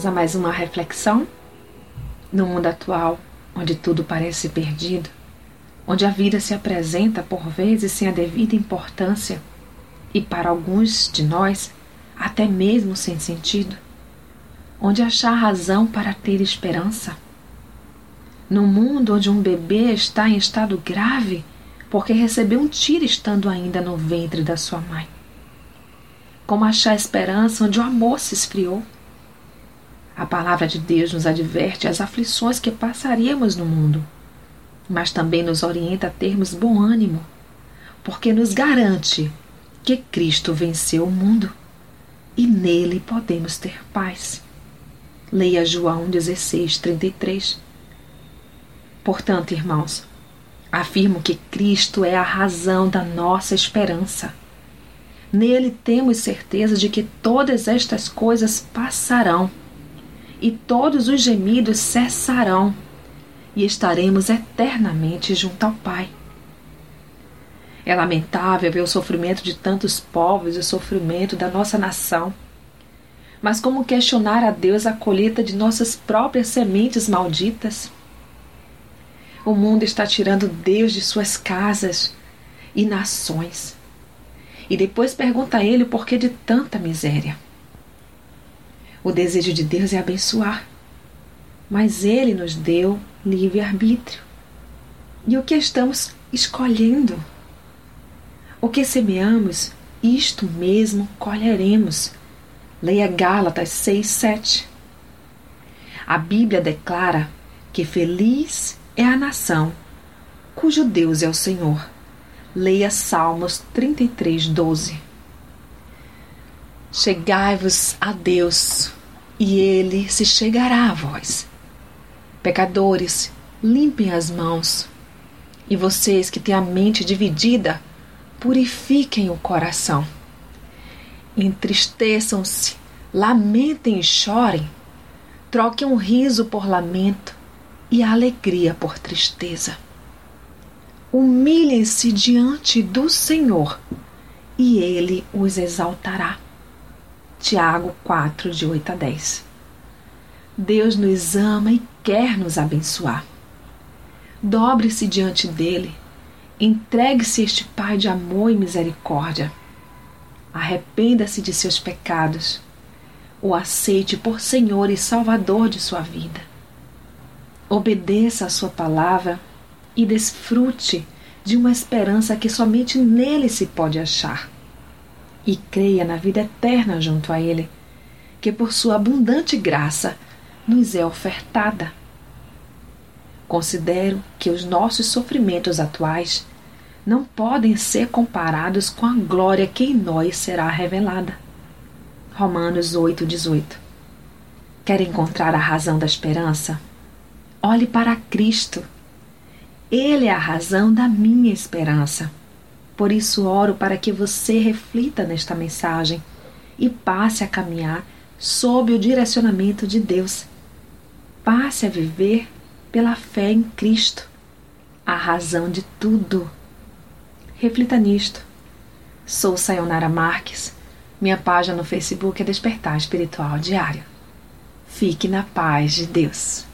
Vamos a mais uma reflexão? No mundo atual, onde tudo parece perdido, onde a vida se apresenta por vezes sem a devida importância e para alguns de nós até mesmo sem sentido, onde achar razão para ter esperança. No mundo onde um bebê está em estado grave porque recebeu um tiro estando ainda no ventre da sua mãe. Como achar esperança onde o amor se esfriou? A palavra de Deus nos adverte as aflições que passaríamos no mundo, mas também nos orienta a termos bom ânimo, porque nos garante que Cristo venceu o mundo e nele podemos ter paz. Leia João 16, 33. Portanto, irmãos, afirmo que Cristo é a razão da nossa esperança. Nele temos certeza de que todas estas coisas passarão e todos os gemidos cessarão, e estaremos eternamente junto ao Pai. É lamentável ver o sofrimento de tantos povos e o sofrimento da nossa nação. Mas como questionar a Deus a colheita de nossas próprias sementes malditas? O mundo está tirando Deus de suas casas e nações. E depois pergunta a Ele o porquê de tanta miséria. O desejo de Deus é abençoar, mas Ele nos deu livre-arbítrio. E o que estamos escolhendo? O que semeamos, isto mesmo colheremos. Leia Gálatas 6, 7. A Bíblia declara que feliz é a nação cujo Deus é o Senhor. Leia Salmos 33, 12. Chegai-vos a Deus, e Ele se chegará a vós. Pecadores, limpem as mãos. E vocês que têm a mente dividida, purifiquem o coração. Entristeçam-se, lamentem e chorem. Troquem um riso por lamento e a alegria por tristeza. Humilhem-se diante do Senhor, e Ele os exaltará. Tiago 4, de 8 a 10. Deus nos ama e quer nos abençoar. Dobre-se diante dele, entregue-se este Pai de amor e misericórdia. Arrependa-se de seus pecados, o aceite por Senhor e Salvador de sua vida. Obedeça a sua palavra e desfrute de uma esperança que somente nele se pode achar e creia na vida eterna junto a Ele, que por sua abundante graça nos é ofertada. Considero que os nossos sofrimentos atuais não podem ser comparados com a glória que em nós será revelada. Romanos 8:18. Quer encontrar a razão da esperança? Olhe para Cristo. Ele é a razão da minha esperança. Por isso, oro para que você reflita nesta mensagem e passe a caminhar sob o direcionamento de Deus. Passe a viver pela fé em Cristo, a razão de tudo. Reflita nisto. Sou Sayonara Marques. Minha página no Facebook é Despertar Espiritual Diário. Fique na paz de Deus.